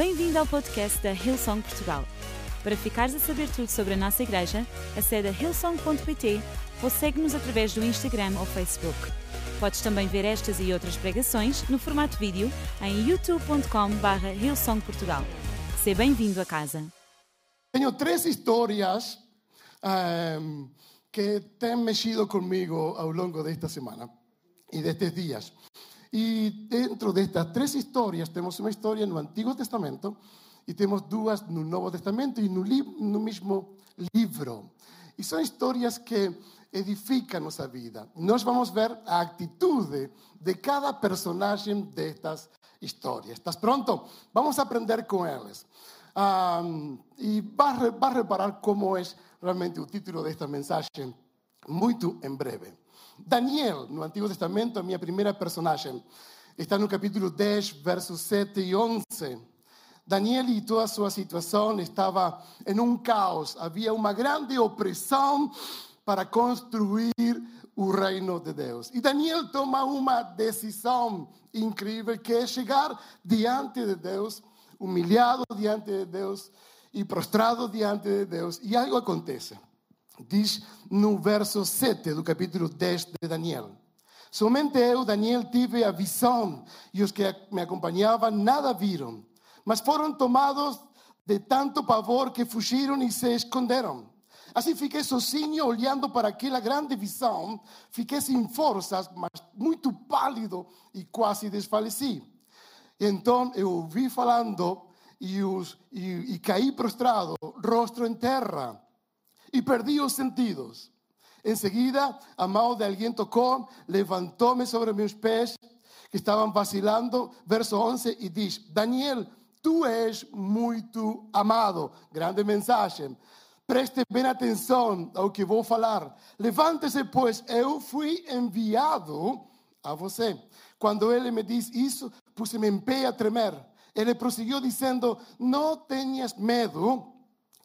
Bem-vindo ao podcast da Hillsong Portugal. Para ficares a saber tudo sobre a nossa igreja, acede a hillsong.pt ou segue-nos através do Instagram ou Facebook. Podes também ver estas e outras pregações no formato vídeo em youtube.com.br hillsongportugal. Seja bem-vindo a casa. Tengo tres historias em, que te han mexido conmigo a lo largo de esta semana y de estos Y dentro de estas tres historias tenemos una historia en el Antiguo Testamento y tenemos dos en el Nuevo Testamento y en un mismo libro. Y son historias que edifican nuestra vida. Nos vamos a ver a actitud de cada personaje de estas historias. ¿Estás pronto? Vamos a aprender con ellos. Um, y va a, va a reparar cómo es realmente el título de este mensaje muy en breve. Daniel, no Antigo Testamento, a minha primeira personagem, está no capítulo 10, versos 7 e 11. Daniel e toda a sua situação estava em um caos. Havia uma grande opressão para construir o reino de Deus. E Daniel toma uma decisão incrível que é chegar diante de Deus, humilhado diante de Deus e prostrado diante de Deus. E algo acontece. Diz no verso 7 do capítulo 10 de Daniel. Somente eu, Daniel, tive a visão e os que me acompanhavam nada viram, mas foram tomados de tanto pavor que fugiram e se esconderam. Assim fiquei sozinho olhando para aquela grande visão, fiquei sem forças, mas muito pálido e quase desfaleci. Então eu ouvi falando e, os, e, e caí prostrado, rosto em terra y perdí los sentidos. Enseguida, a mão de alguien tocó, levantóme sobre mis pies que estaban vacilando. Verso 11 y dice, Daniel, tú eres muy amado. Grande mensaje. Preste bem atenção ao que vou falar. Levante-se, pois eu fui enviado a você. Quando ele me disse isso, puse-me em pé a tremer. Ele prosseguiu dizendo: Não tenhas medo,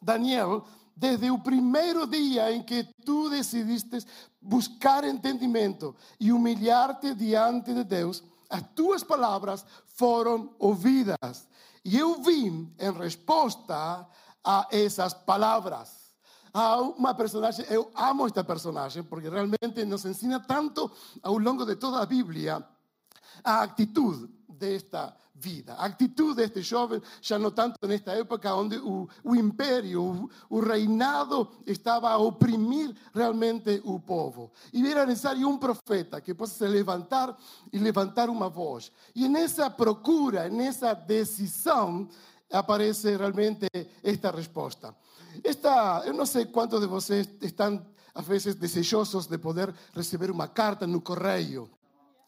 Daniel, desde el primer día en que tú decidiste buscar entendimiento y humillarte diante de Dios, as tuas palavras foram ouvidas. E eu vim em resposta a essas palavras. Há uma personagem, eu amo esta personagem, porque realmente nos ensina tanto ao longo de toda a Bíblia a atitude desta vida. Actitud deste jovem, já não tanto nesta época onde o, império, o, o, reinado estava a oprimir realmente o povo. E era necessário um profeta que possa se levantar e levantar uma voz. E nessa procura, nessa decisão, aparece realmente esta resposta. Esta, eu não sei quantos de vocês estão, às vezes, desejosos de poder receber uma carta no correio.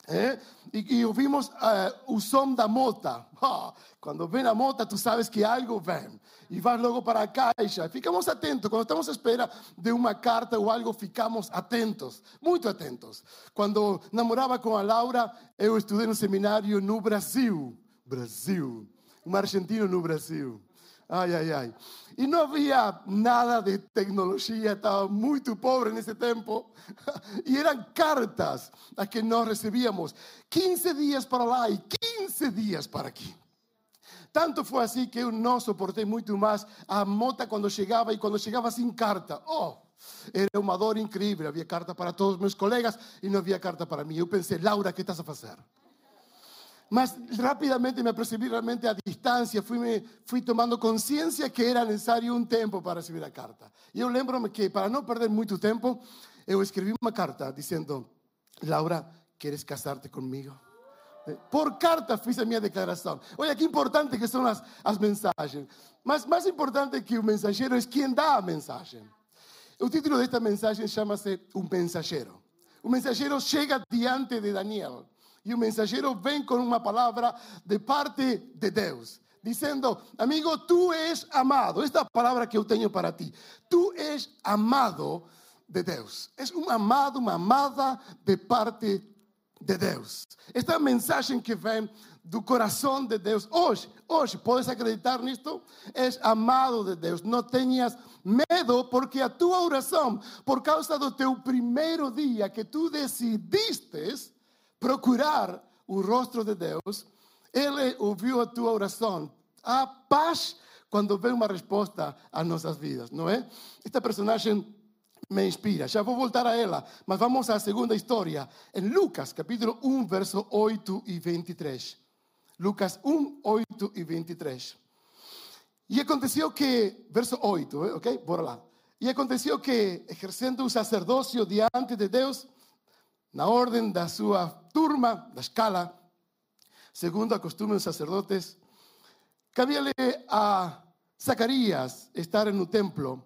¿Eh? Y, ouvimos uh, o som da mota. Oh, cuando ven a mota, tú sabes que algo ven. Y vas luego para a caixa. Ficamos atentos. Cuando estamos a espera de uma carta ou algo, ficamos atentos. Muito atentos. Quando namorava com a Laura, eu estudei no seminário no Brasil. Brasil. Um argentino no Brasil. Ai, ai, ai. E não havia nada de tecnologia, estava muito pobre nesse tempo. E eram cartas a que nós recebíamos. 15 dias para lá e 15 dias para aqui. Tanto foi assim que eu não suportei muito mais a mota quando chegava e quando chegava sem carta. Oh, era uma dor incrível. Havia carta para todos os meus colegas e não havia carta para mim. Eu pensei, Laura, o que estás a fazer? Mas rapidamente me apercebi realmente a distância, fui, me, fui tomando consciência que era necessário um tempo para receber a carta. E eu lembro-me que, para não perder muito tempo, eu escrevi uma carta dizendo: Laura, queres casar-te comigo? Por carta fiz a minha declaração. Olha que importante que são as, as mensagens. Mas mais importante que o mensageiro é quem dá a mensagem. O título desta mensagem chama-se Um Mensageiro. O mensageiro chega diante de Daniel e o mensageiro vem com uma palavra de parte de Deus, dizendo: Amigo, tu és amado. Esta palavra que eu tenho para ti. Tu és amado de Deus. És um amado, uma amada de parte de Deus. Esta mensagem que vem do coração de Deus. Hoje, hoje, podes acreditar nisto? És amado de Deus. Não tenhas medo, porque a tua oração, por causa do teu primeiro dia que tu decidiste procurar o rostro de Deus, Ele ouviu a tua oração, Há paz quando vem uma resposta às nossas vidas, não é? Esta personagem me inspira. Já vou voltar a ela, mas vamos à segunda história, em Lucas, capítulo 1, verso 8 e 23. Lucas 1, 8 e 23. E aconteceu que, verso 8, eh, ok? Bora lá. E aconteceu que, exercendo o sacerdócio diante de Deus, na ordem da sua turma, da escala, segundo a costume sacerdotes, cabia-lhe a Zacarias estar no templo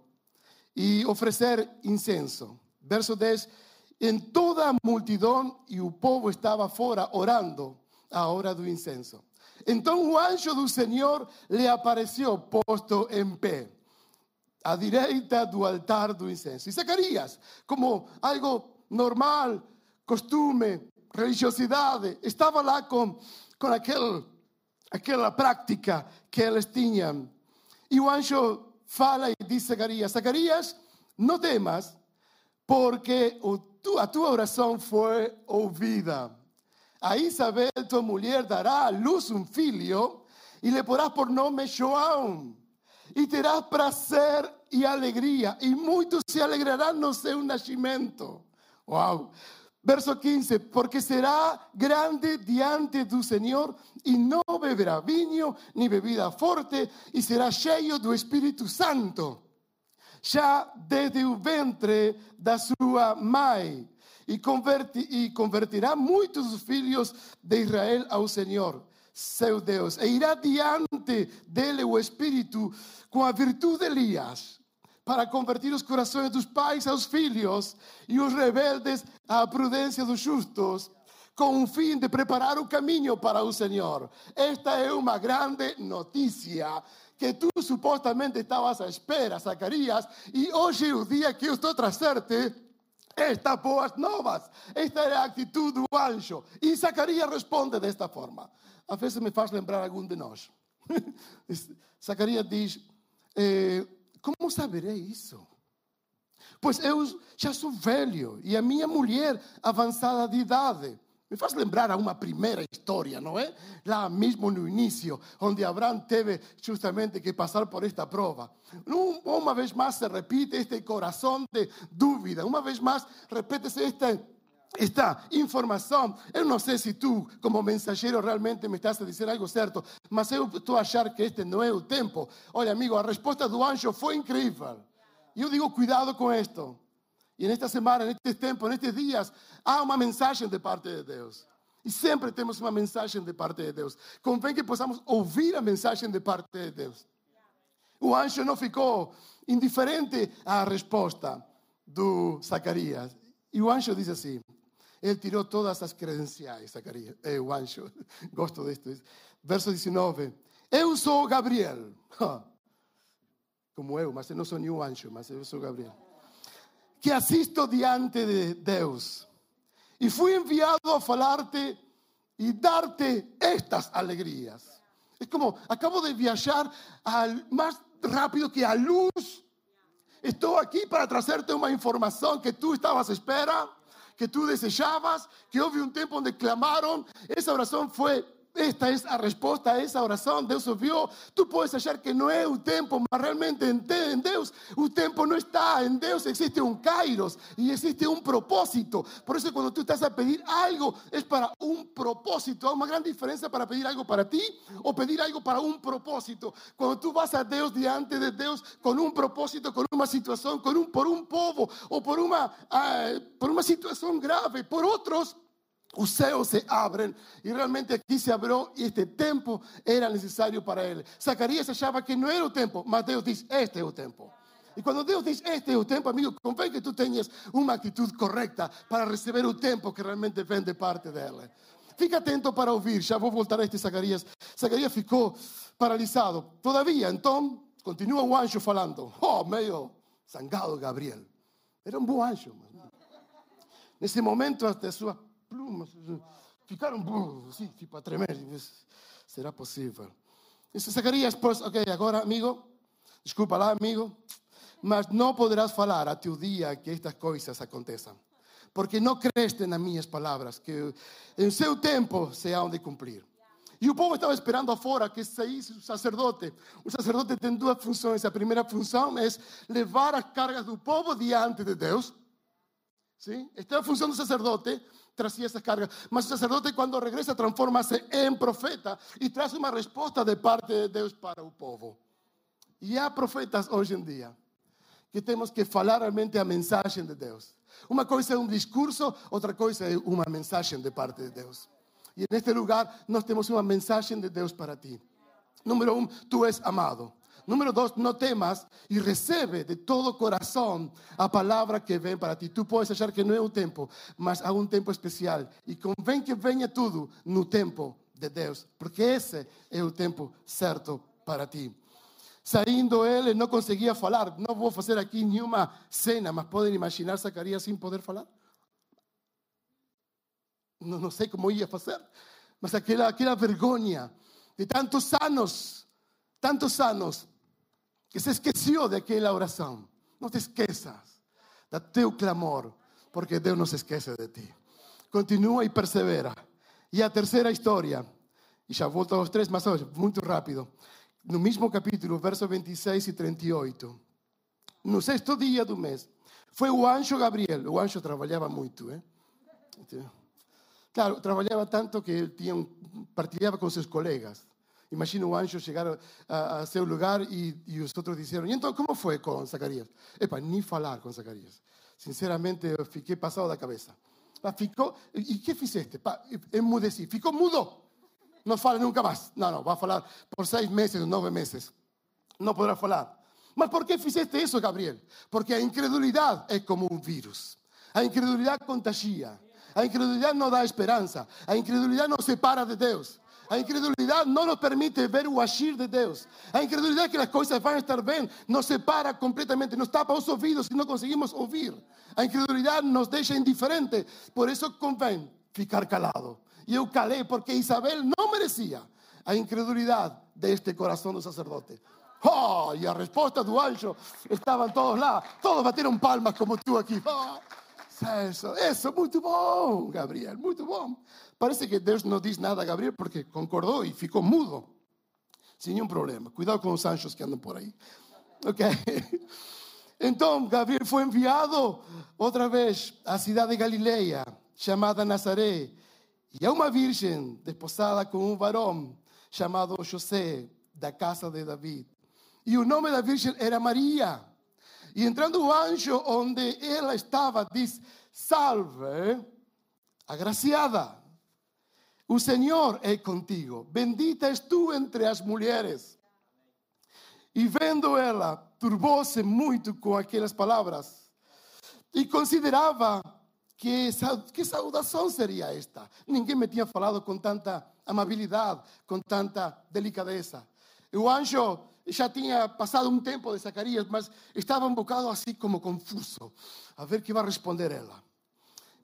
e oferecer incenso. Verso 10: Em toda a multidão e o povo estava fora orando a hora do incenso. Então o anjo do Senhor lhe apareceu posto em pé, à direita do altar do incenso. E Zacarias, como algo normal, costume, religiosidade, estava lá com, com aquel, aquela prática que eles tinham. E o anjo fala e diz a Zacarias: Zacarias, não temas, porque a tua oração foi ouvida. A Isabel, tua mulher, dará à luz um filho e lhe porás por nome João. E terás prazer e alegria, e muitos se alegrarão no seu nascimento. Uau! Verso 15, porque será grande diante do Senhor e não beberá vinho ni bebida forte e será cheio do Espírito Santo, já desde o ventre da sua mãe, e, converti, convertirá muitos filhos de Israel ao Senhor, seu Deus, e irá diante dele o Espírito com a virtude de Elias para convertir os corações dos pais aos filhos e os rebeldes à prudência dos justos, com o fim de preparar o caminho para o Senhor. Esta é uma grande notícia que tu supostamente estavas à espera, Zacarias, e hoje é o dia que eu estou a trazer-te estas boas novas. Esta é a atitude do anjo. E Zacarias responde desta forma. Às vezes me faz lembrar algum de nós. Zacarias diz. Eh, como saberei isso? Pois eu já sou velho e a minha mulher avançada de idade. Me faz lembrar a uma primeira história, não é? Lá mesmo no início, onde Abraão teve justamente que passar por esta prova. Uma vez mais se repite este coração de dúvida, uma vez mais repete-se esta informação. Eu não sei se tu, como mensageiro, realmente me estás a dizer algo certo, mas eu estou a achar que este não é o tempo. Olha, amigo, a resposta do anjo foi incrível. E eu digo, cuidado com isto. E nesta semana, neste tempo, nestes dias, há uma mensagem de parte de Deus. E sempre temos uma mensagem de parte de Deus. Convém que possamos ouvir a mensagem de parte de Deus. O anjo não ficou indiferente à resposta do Zacarias. E o anjo diz assim: ele tirou todas as credenciais, Zacarias, é o anjo. Gosto disto. Verso 19. Eu sou Gabriel. Como eu, mas eu não sou nenhum anjo, mas eu sou Gabriel. Que assisto diante de Deus. E fui enviado a falar-te e dar-te estas alegrias. É como, acabo de viajar al, mais rápido que a luz. Estou aqui para trazer-te uma informação que tu estavas à espera que tú desejabas, que houve um tempo onde clamaram. Essa oração foi esta é a resposta a essa oração. Deus ouviu. Tu podes achar que não é o tempo, mas realmente em Deus o tempo não está. Em Deus existe um kairos e existe um propósito. Por isso, quando tu estás a pedir algo, é para um propósito. Há uma grande diferença para pedir algo para ti ou pedir algo para um propósito. Quando tu vas a Deus diante de Deus com um propósito, com uma situação, com um, por um povo ou por uma, uh, por uma situação grave, por outros os céus se abrem e realmente aqui se abriu e este tempo era necessário para ele. Zacarias achava que não era o tempo, mas Deus diz: Este é o tempo. E quando Deus diz: Este é o tempo, amigo, convém que tu tenhas uma atitude correta para receber o tempo que realmente vem de parte dele. Fica atento para ouvir, já vou voltar a este Zacarias. Zacarias ficou paralisado. Todavia, então, continua o anjo falando. Oh, meio zangado Gabriel. Era um bom anjo. Nesse momento, até sua plumas, ficaram assim, tipo a tremer. Será possível? Disse Zacarias, pois, ok, agora, amigo, desculpa lá, amigo, mas não poderás falar até o dia que estas coisas aconteçam. Porque não creste nas minhas palavras, que em seu tempo se hão de cumprir. E o povo estava esperando afora que saísse o sacerdote. O sacerdote tem duas funções. A primeira função é levar as cargas do povo diante de Deus. Sim? Esta é a função do sacerdote, trazia essas cargas. Mas o sacerdote, quando regressa, transforma-se profeta e traz uma resposta de parte de Deus para o povo. E há profetas hoje em dia que temos que falar realmente a mensagem de Deus. Uma coisa é um discurso, outra coisa é uma mensagem de parte de Deus. Y en este lugar nós temos uma mensagem de Deus para ti. Número um, tu és amado. Número dos, no temas e recebe de todo coração a palavra que vem para ti. Tu podes achar que não é o tempo, mas há um tempo especial. E convém que venha tudo no tempo de Deus, porque esse é o tempo certo para ti. Saindo ele, não conseguia falar. Não vou fazer aqui nenhuma cena, mas podem imaginar Zacarias sem poder falar? não sei como ia fazer, mas aquela, aquela vergonha de tantos anos, tantos anos, que se esqueceu daquela oração. Não te esqueças do teu clamor, porque Deus não se esquece de ti. Continua e persevera. E a terceira história, e já volto aos três, mas hoje, muito rápido. No mesmo capítulo, verso 26 e 38. No sexto dia do mês, foi o anjo Gabriel. O anjo trabalhava muito, eh? Claro, trabajaba tanto que tinha um, partilhava com seus colegas. Imagina o anjo chegar a, a seu lugar e, e os outros disseram: E então, como foi com Zacarias? Epa, nem falar com Zacarias. Sinceramente, eu fiquei passado da cabeça. Ficou, e que fizeste? Emudeci. Ficou mudo. Não fala nunca mais. Não, não, vai falar por seis meses, nove meses. Não poderá falar. Mas por que fizeste isso, Gabriel? Porque a incredulidade é como um vírus. A incredulidade contagia. A incredulidad no da esperanza. A incredulidad nos separa de Deus. A incredulidade não nos permite ver o agir de Deus. A incredulidade que as coisas vão estar bem nos separa completamente, nos tapa os ouvidos e não conseguimos ouvir. A incredulidade nos deixa indiferente. Por isso convém ficar calado. E eu calei porque Isabel não merecia a incredulidade deste coração do sacerdote. Oh, e a resposta do anjo, estavam todos lá, todos bateram palmas como tu aqui. Oh. Isso, isso, muito bom, Gabriel, muito bom. Parece que Deus não diz nada a Gabriel porque concordou e ficou mudo. Sem nenhum problema. Cuidado com os anjos que andam por aí. Ok? Então, Gabriel foi enviado outra vez à cidade de Galileia, chamada Nazaré. E a uma virgem desposada com um varão chamado José, da casa de David. E o nome da virgem era Maria. E entrando o anjo onde ela estava, diz: Salve, agraciada, o Senhor é contigo, bendita és tu entre as mulheres. E vendo ela, turbou-se muito com aquelas palavras e considerava que, que saudação seria esta. Ninguém me tinha falado com tanta amabilidade, com tanta delicadeza. O anjo já tinha passado um tempo de Zacarias, mas estava um bocado assim como confuso, a ver que vai responder ela.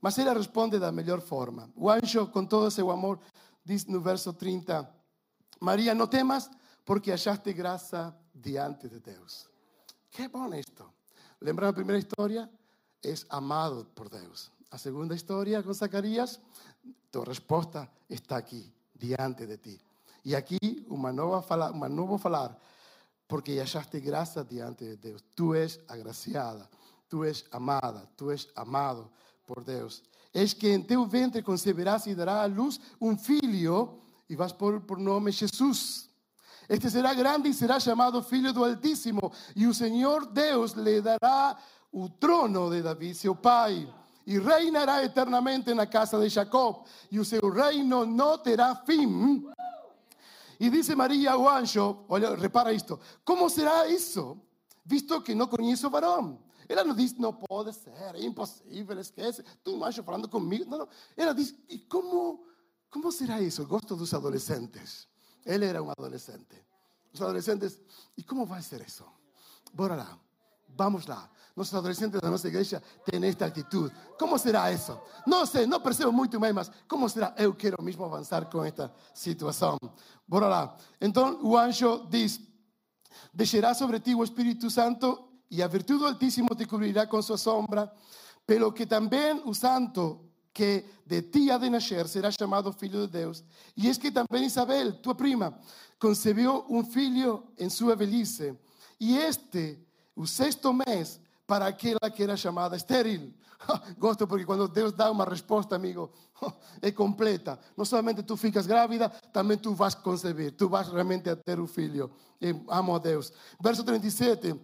Mas ela responde da melhor forma. O anjo, com todo seu amor, diz no verso 30, Maria, não temas, porque achaste graça diante de Deus. Que bom isto. Lembra a primeira história? És amado por Deus. A segunda história com Zacarias, tua resposta está aqui, diante de ti. E aqui, uma nova fala, uma novo falar porque achaste graça diante de Deus. Tu és agraciada, tu és amada, tu és amado por Deus. És que em teu ventre conceberás e dará à luz um filho e vas por, por nome Jesus. Este será grande e será chamado Filho do Altíssimo, e o Senhor Deus lhe dará o trono de Davi, seu pai, e reinará eternamente na casa de Jacob, e o seu reino não terá fim. Y dice María o anjo, repara esto, ¿cómo será eso? Visto que no conheço varón. Ela não diz, não pode ser, é impossível, esquece. Tu, anjo, falando comigo. Não, não. Ela diz, e como, como será isso? Eu gosto dos adolescentes. Ele era um adolescente. Os adolescentes, e como vai ser isso? Bora lá, vamos lá. Nossos adolescentes da nossa igreja têm esta atitude. Como será isso? Não sei, não percebo muito bem, mas como será? Eu quero mesmo avançar com esta situação. Bora lá. Então o anjo diz: Deixará sobre ti o Espírito Santo e a virtude do Altíssimo te cobrirá com sua sombra, pelo que também o Santo que de ti ha de nacer será llamado Filho de Deus. Y es que también Isabel, tu prima, concebió un filho en su velhice. Y este, el sexto mes, para aquella que era llamada estéril. Gosto porque cuando Dios da una respuesta, amigo, es completa. No solamente tú ficas grávida, también tú vas a concebir, tú vas realmente a tener un filho. amo a Dios. Verso 37,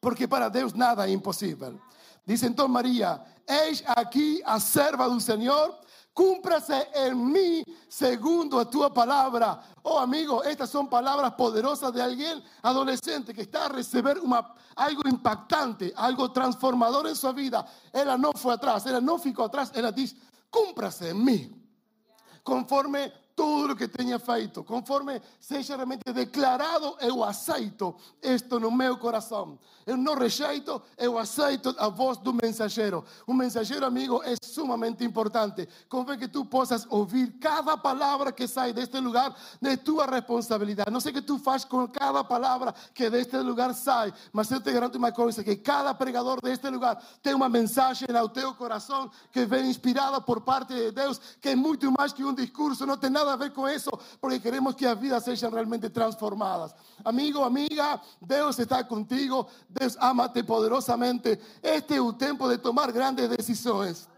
porque para Dios nada es imposible. Dice entonces María, eis aquí a serva del Señor, cúmprase en mí segundo a tu palabra. Oh amigo, estas son palabras poderosas de alguien adolescente que está a recibir algo impactante, algo transformador en su vida. Ella no fue atrás, ella no ficó atrás, ella dice, cúmprase en mí. Conforme todo lo que tenía feito, conforme seja realmente declarado, eu aceito esto no meu coração. Eu não rejeito, eu aceito a voz do mensageiro. Um mensageiro, amigo, é sumamente importante. Convém que tu possas ouvir cada palavra que sai deste lugar, de tua responsabilidade. Não sei o que tu faz com cada palavra que deste lugar sai, mas eu te garanto uma coisa, que cada pregador deste lugar tem uma mensagem ao teu coração que vem inspirada por parte de Deus, que é muito mais que um discurso, não tem nada nada a ver con eso, porque queremos que las vidas sean realmente transformadas. Amigo, amiga, Dios está contigo, Dios amate poderosamente. Este es un tiempo de tomar grandes decisiones.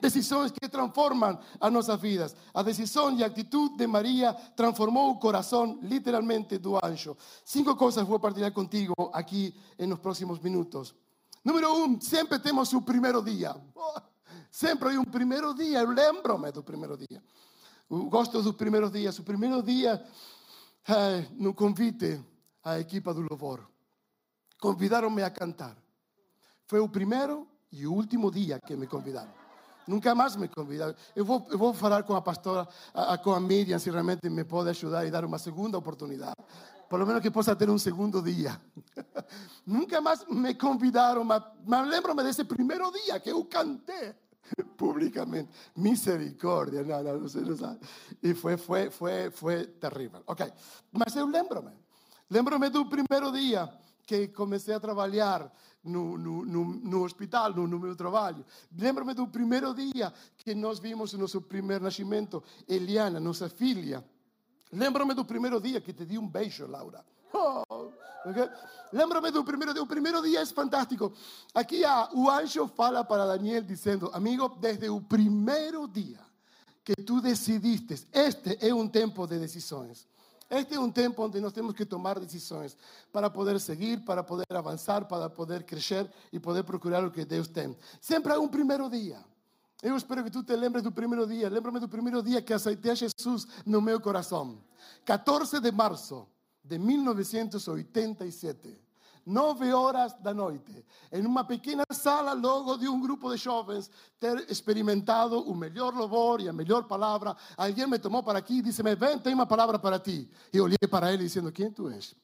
Decisiones que transforman a nuestras vidas. La decisión y actitud de María transformó el corazón literalmente do ancho. Cinco cosas voy a partilhar contigo aquí en los próximos minutos. Número uno, siempre tenemos un primer día. Siempre hay un primer día, lembrome del primer día. Gosto dos primeiros dias. O primeiro dia, eh, no convite à equipa do louvor, convidaram-me a cantar. Foi o primeiro e o último dia que me convidaram. Nunca mais me convidaram. Eu vou, eu vou falar com a pastora, a, a, com a Miriam, se realmente me pode ajudar e dar uma segunda oportunidade. Por lo menos que possa ter um segundo dia. Nunca mais me convidaram, mas, mas lembro-me desse primeiro dia que eu cantei. públicamente. Misericordia, no, no, no, no sabe. E foi, foi, foi, foi terrível. Ok, mas eu lembro-me. Lembro-me do primeiro dia que comecei a trabalhar no, no, no, no hospital, no, no meu trabalho. Lembro-me do primeiro dia que nós vimos o nosso primeiro nascimento, Eliana, nossa filha. Lembro-me do primeiro dia que te di um beijo, Laura. Oh, okay? Lembro-me do primeiro dia. O primeiro dia é fantástico. Aqui há, o anjo fala para Daniel dizendo: Amigo, desde o primeiro dia que tu decidiste, este é um tempo de decisões. Este é um tempo onde nós temos que tomar decisões para poder seguir, para poder avançar, para poder crescer e poder procurar o que Deus tem. Sempre há um primeiro dia. Eu espero que tu te lembres do primeiro dia. Lembra-me do primeiro dia que aceitei a Jesus no meu coração. 14 de março de 1987. Nove horas da noite, em uma pequena sala, logo de um grupo de jovens ter experimentado o melhor louvor e a melhor palavra. Alguém me tomou para aqui e disse-me: Vem, tem uma palavra para ti. E olhei para ele dizendo: Quem tu és?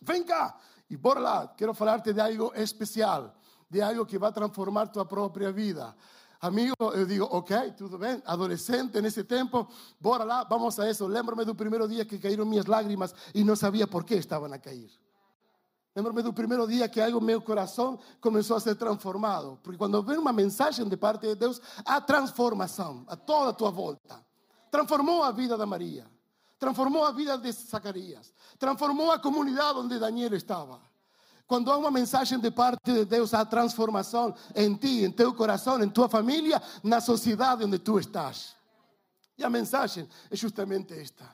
Vem cá e bora lá, quero falar-te de algo especial, de algo que vai transformar tua própria vida. Amigo, eu digo, ok, tudo bem, adolescente nesse tempo, bora lá, vamos a isso. Lembro-me do primeiro dia que caíram minhas lágrimas e não sabia por que estavam a cair. Lembro-me do primeiro dia que algo meu coração começou a ser transformado. Porque quando vem uma mensagem de parte de Deus, há transformação a toda a tua volta. Transformou a vida da Maria. Transformou a vida de Zacarias. Transformou a comunidade onde Daniel estava. Quando há uma mensagem de parte de Deus, há transformação em ti, em teu coração, em tua família, na sociedade onde tu estás. E a mensagem é justamente esta.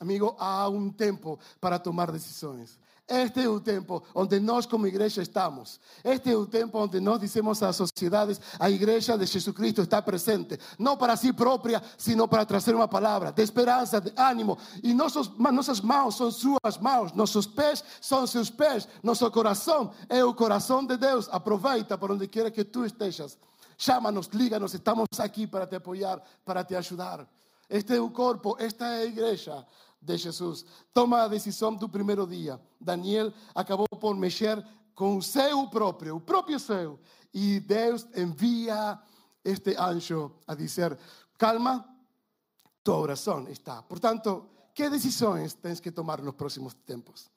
Amigo, há um tempo para tomar decisões. Este es un tiempo donde nosotros como iglesia estamos. Este es un tiempo donde nos decimos a sociedades, a iglesia de Jesucristo está presente. No para sí propia, sino para traer una palabra de esperanza, de ánimo. Y nuestras manos son sus manos, nuestros pies son sus pies, nuestro corazón es el corazón de Dios. Aproveita por donde quiera que tú estés. Llámanos, líganos, estamos aquí para te apoyar, para te ayudar. Este es un cuerpo, esta es la iglesia de Jesus. Toma a decisão do primeiro dia. Daniel acabou por mexer com o seu próprio, o próprio seu. E Deus envia este anjo a dizer: calma, tua oração está. Portanto, que decisões tens que tomar nos próximos tempos?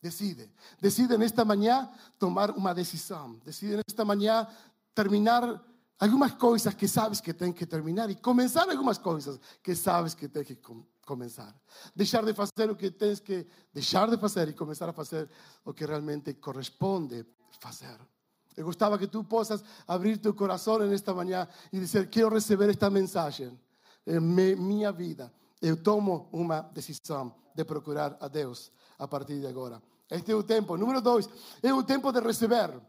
Decide. Decide nesta manhã tomar uma decisão. Decide nesta manhã terminar algumas coisas que sabes que tem que terminar e começar algumas coisas que sabes que tem que com começar. Deixar de fazer o que tens que deixar de fazer e começar a fazer o que realmente corresponde fazer. Eu gostava que tu possas abrir teu coração nesta manhã e dizer: Quero receber esta mensagem em minha vida. Eu tomo uma decisão de procurar a Deus a partir de agora. Este é o tempo. Número dois, é o tempo de receber.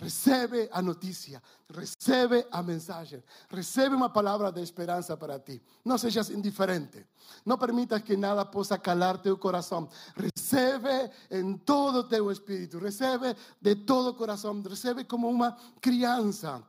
Recebe a notícia, recebe a mensagem, recebe uma palavra de esperança para ti. Não sejas indiferente, não permitas que nada possa calar teu coração. Recebe em todo teu espírito, recebe de todo coração, recebe como uma criança.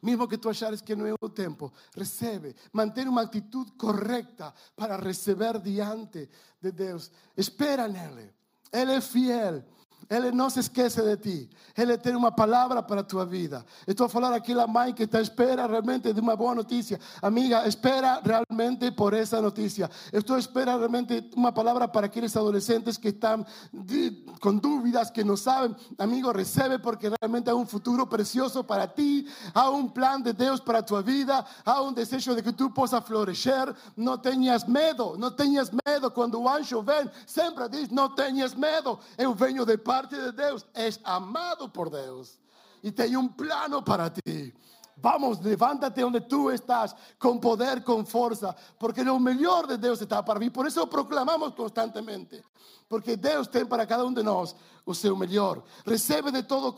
Mesmo que tu achares que não é o tempo, recebe, mantém uma atitude correta para receber diante de Deus. Espera nele, Ele é fiel. Ele não se esquece de ti. Ele tem uma palavra para a tua vida. Estou a falar aqui a mãe que está à espera realmente de uma boa notícia. Amiga, espera realmente por essa notícia. Estou a esperar realmente uma palavra para aqueles adolescentes que estão de, com dúvidas, que não sabem. Amigo, recebe porque realmente há um futuro precioso para ti. Há um plano de Deus para a tua vida. Há um desejo de que tu possa florescer. Não tenhas medo. Não tenhas medo. Quando o anjo vem, sempre diz: Não tenhas medo. Eu venho de paz parte de Deus, és amado por Deus e tem um plano para ti. Vamos, levántate onde tu estás, com poder, com força, porque o melhor de Deus está para mim. Por isso proclamamos constantemente, porque Deus tem para cada um de nós o seu melhor. Recebe de todo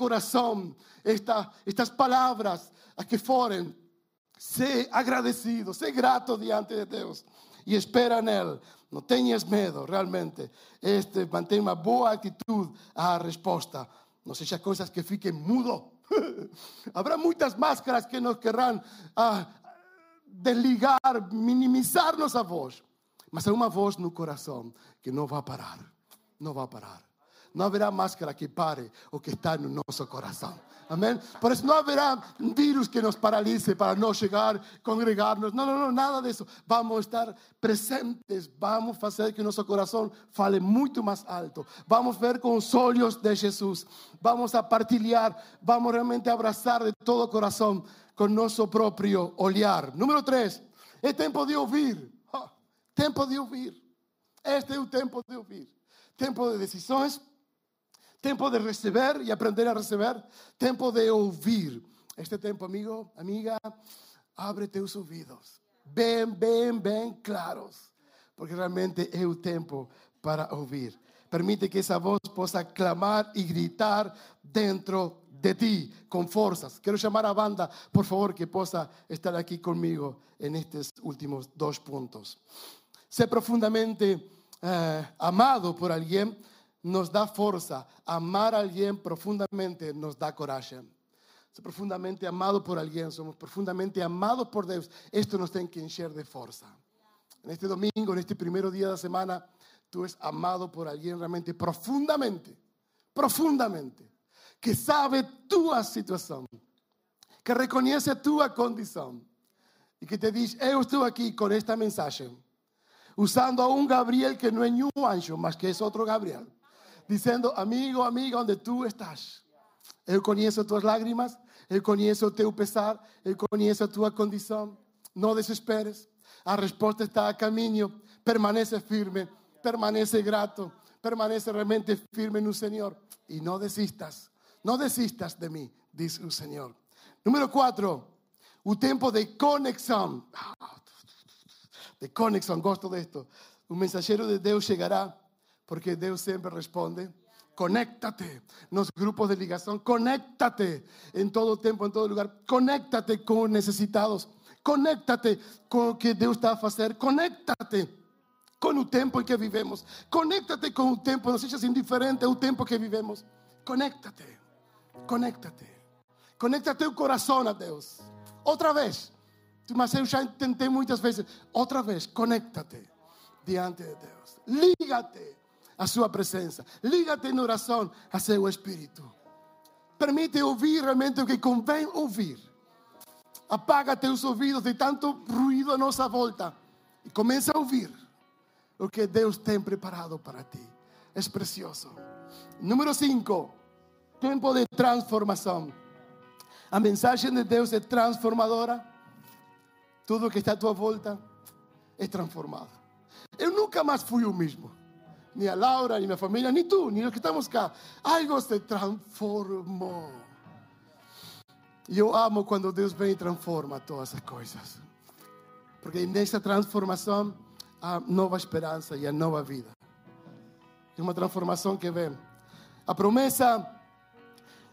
esta, estas palavras a que forem. Sé agradecido, sé grato diante de Deus e espera nele. Não tenhas medo, realmente. Este, mantém uma boa atitude à resposta. Não seja coisas que fiquem mudo. Habrá muitas máscaras que nos querrão ah, desligar, minimizar nossa voz. Mas há uma voz no coração que não vai parar. Não vai parar. Não haverá máscara que pare o que está no nosso coração. Amém? Por isso não haverá vírus que nos paralise para não chegar, congregar-nos. Não, não, não, nada disso. Vamos estar presentes. Vamos fazer que nosso coração fale muito mais alto. Vamos ver com os olhos de Jesus. Vamos a partilhar. Vamos realmente abraçar de todo o coração com nosso próprio olhar. Número três. É tempo de ouvir. Oh, tempo de ouvir. Este é o tempo de ouvir. Tempo de decisões tempo de receber e aprender a receber, tempo de ouvir. Este tempo, amigo, amiga, abre teus ouvidos, bem, bem, bem claros, porque realmente é o tempo para ouvir. Permite que essa voz possa clamar e gritar dentro de ti com forças. Quero chamar a banda, por favor, que possa estar aqui comigo nestes últimos dois pontos. Ser profundamente eh, amado por alguém nos dá força. Amar a alguém profundamente nos dá coragem. Ser profundamente amado por alguém, somos profundamente amados por Deus. Isto nos tem que encher de força. Neste domingo, neste primeiro dia da semana, tu és amado por alguém realmente profundamente, profundamente, que sabe tua situação, que reconhece a tua condição e que te diz: Eu estou aqui com esta mensagem, usando a um Gabriel que não é nenhum anjo, mas que é outro Gabriel dizendo: Amigo, amiga, onde tu estás? Eu conheço tuas lágrimas, eu conheço o teu pesar, eu conheço a tua condição. Não desesperes, a resposta está a caminho. Permanece firme, permanece grato, permanece realmente firme no Senhor e não desistas. Não desistas de mim, diz o Senhor. Número quatro, o tempo de conexão. De conexão, gosto disto. O mensageiro de Deus chegará porque Deus sempre responde. Conéctate nos grupos de ligação, conéctate em todo tempo, em todo lugar, conéctate com os necessitados, conéctate com o que Deus está a fazer, conéctate com o tempo em que vivemos, conéctate com o tempo, não sejas indiferente ao tempo que vivemos, conéctate, conéctate, conéctate o coração a Deus, outra vez, mas eu já tentei muitas vezes, outra vez, conéctate diante de Deus, lígate a sua presença. Liga-te em oração a seu Espírito. Permite ouvir realmente o que convém ouvir. Apaga teus ouvidos de tanto ruído à nossa volta e começa a ouvir o que Deus tem preparado para ti. É precioso. Número 5. Tempo de transformação. A mensagem de Deus é transformadora. Tudo que está à tua volta é transformado. Eu nunca mais fui o mesmo. Nem a Laura, nem minha família, nem tu, nem os que estamos cá. Algo se transformou. E eu amo quando Deus vem e transforma todas as coisas. Porque nessa transformação há nova esperança e a nova vida. É uma transformação que vem. A promessa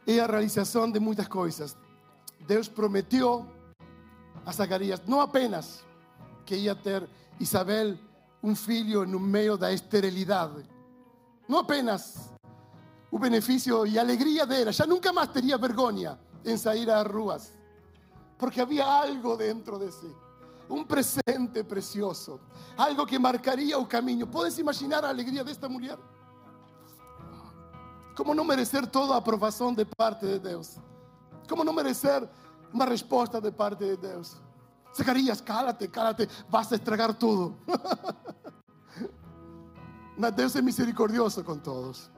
é a realização de muitas coisas. Deus prometeu a Zacarias não apenas que ia ter Isabel um filho no meio da esterilidade, não apenas o benefício e a alegria dela, já nunca mais teria vergonha em sair às ruas, porque havia algo dentro de si, um presente precioso, algo que marcaria o caminho. Podes imaginar a alegria desta mulher? Como não merecer toda a de parte de Deus? Como não merecer uma resposta de parte de Deus? Zacarias, cálate, cálate, vas a estragar tudo. Deus é misericordioso com todos.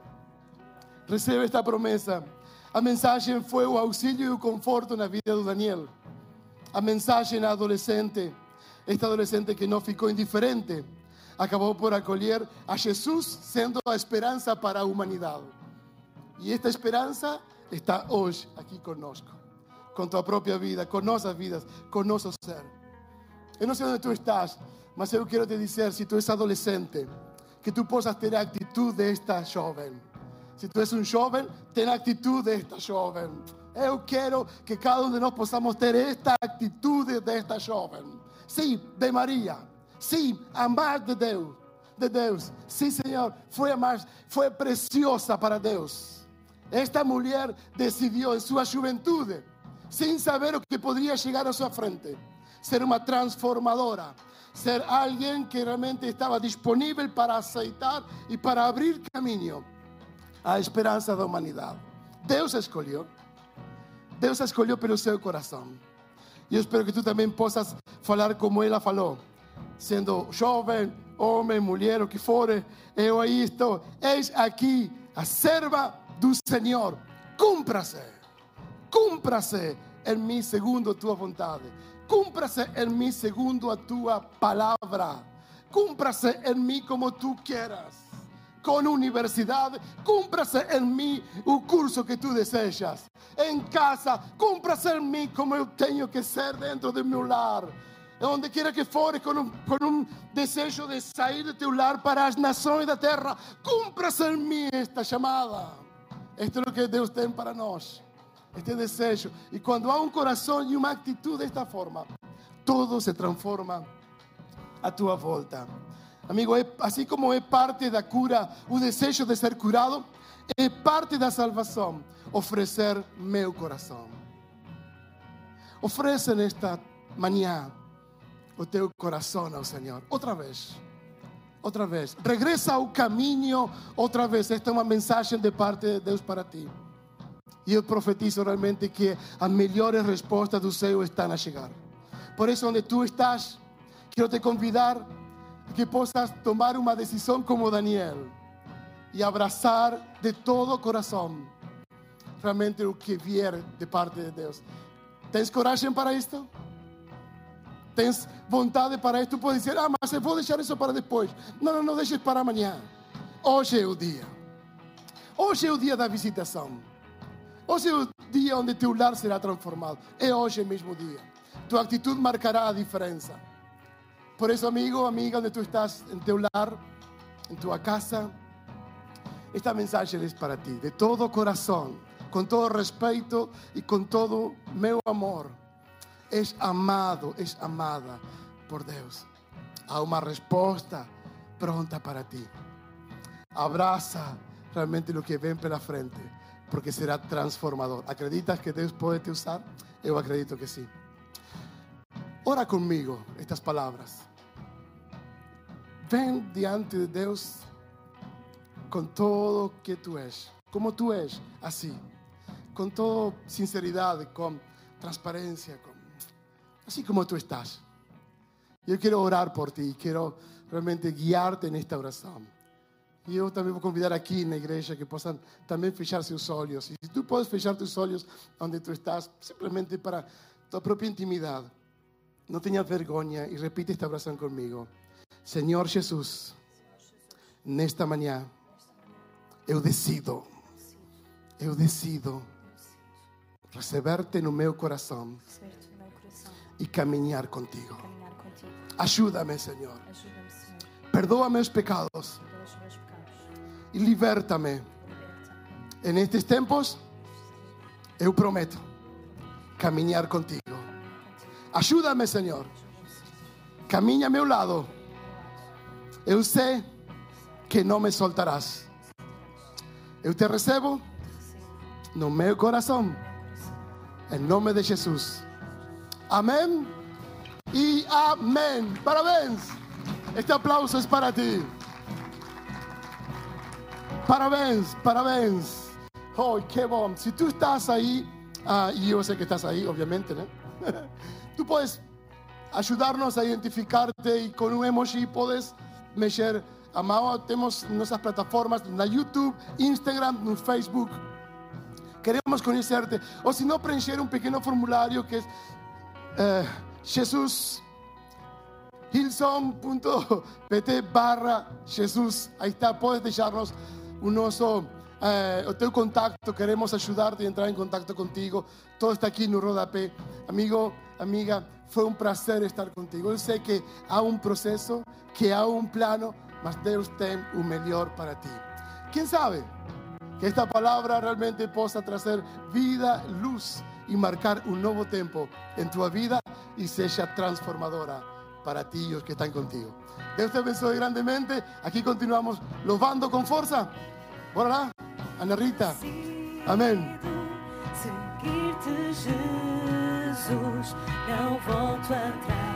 Recebe esta promessa. A mensagem foi o auxílio e o conforto na vida de Daniel. A mensagem adolescente, esta adolescente que não ficou indiferente, acabou por acolher a Jesus, sendo a esperança para a humanidade. E esta esperança está hoje aqui conosco, com tua própria vida, com nossas vidas, com nosso ser. Eu não sei onde tu estás, mas eu quero te dizer: se tu és adolescente, que tu possas ter a atitude desta jovem. Se tu és um jovem, tem a atitude desta jovem. Eu quero que cada um de nós possamos ter esta atitude desta jovem. Sim, de Maria. Sim, amar de Deus. De Deus. Sim, Senhor, foi amar, foi preciosa para Deus. Esta mulher decidiu em sua juventude, sem saber o que poderia chegar à sua frente, ser uma transformadora, ser alguém que realmente estava disponível para aceitar e para abrir caminho à esperança da humanidade. Deus escolheu. Deus escolheu pelo seu coração. E eu espero que tu também possas falar como ela falou, sendo jovem, homem, mulher, o que for. Eu aí estou. Eis aqui a serva do Senhor. Cumpra-se. Cumpra-se em mim segundo a tua vontade. Cumpra-se em mim segundo a tua palavra. Cumpra-se em mim como tu quieras. Com universidade, cumpra-se em mim o curso que tu desejas. Em casa, cumpra-se em mim como eu tenho que ser dentro do meu lar. Onde quiera que fores, com com um desejo de sair de teu lar para as nações da terra, cumpra-se em mim esta chamada. Esto es lo que Deus tem para nós. este desejo. Y cuando hay un corazón y una actitud de esta forma, todo se transforma a tu vuelta. Amigo, así como es parte de la cura, un deseo de ser curado, es parte de la salvación ofrecer mi corazón. Ofrece en esta mañana o teu corazón al Señor. Otra vez. Otra vez. Regresa al camino otra vez. Esta es una mensaje de parte de Dios para ti. E eu profetizo realmente que as melhores respostas do céu estão a chegar. Por isso, onde tu estás, quero te convidar que possas tomar uma decisão como Daniel e abraçar de todo o coração realmente o que vier de parte de Deus. Tens coragem para isto? Tens vontade para isto? Tu pode dizer, ah, mas eu vou deixar isso para depois. Não, não, não deixes para amanhã. Hoje é o dia. Hoje é o dia da visitação. Hoje é o dia onde teu lar será transformado. É hoje mesmo dia. Tua atitude marcará a diferença. Por isso, amigo, amiga, onde tu estás, em teu lar, em tua casa, esta mensagem é para ti, de todo coração, com todo respeito e com todo meu amor. És amado, és amada por Deus. Há uma resposta pronta para ti. Abraça realmente o que vem pela frente, porque será transformador. Acreditas que Deus pode te usar? Eu acredito que sim. Ora comigo estas palavras. Ven diante de Deus com todo que tu és, como tu és, assim, com toda sinceridade, com transparência, com... assim como tu estás. Eu quero orar por ti, quero realmente guiarte nesta oração. E eu também vou convidar aqui na igreja que possam também fechar seus olhos. E se tu podes fechar teus olhos onde tu estás, simplesmente para tua própria intimidade. Não tenha vergonha e repite esta oração comigo. Senhor Jesus, nesta manhã, eu decido, eu decido receber-te no meu coração e caminhar contigo. Ajuda-me, Senhor. Perdoa meus pecados. E liberta-me. En estes tempos, eu prometo caminhar contigo. Ajuda-me, Senhor. Caminha a meu lado. Eu sei que não me soltarás. Eu te recebo no meu coração. Em nome de Jesus. Amém e amém. Parabéns. Este aplauso é para ti. Parabéns, parabéns. Oh, qué bom. Si tú estás ahí, ah, y yo sé que estás ahí, obviamente, ¿no? tú puedes ayudarnos a identificarte y con un emoji puedes mexer. Amado, tenemos nuestras plataformas, na YouTube, Instagram, Facebook. Queremos conhecerte. O si no, preencher un pequeño formulario que es eh, Jesús hilson.pt barra Jesus. Aí está, pode deixar-nos o nosso eh, o contacto. Queremos ajudar-te a entrar em contato contigo. Todo está aqui no rodapé. Amigo, amiga, foi um prazer estar contigo. Eu sei que há um processo, que há um plano, mas Deus tem o melhor para ti. Quem sabe que esta palavra realmente possa trazer vida, luz e marcar um novo tempo em tua vida e seja transformadora para ti y los que están contigo. Dios te bendiga grandemente. Aquí continuamos louvando con fuerza. Lá, Ana Rita. Amém. Seguir-te, Jesus, não volto atrás,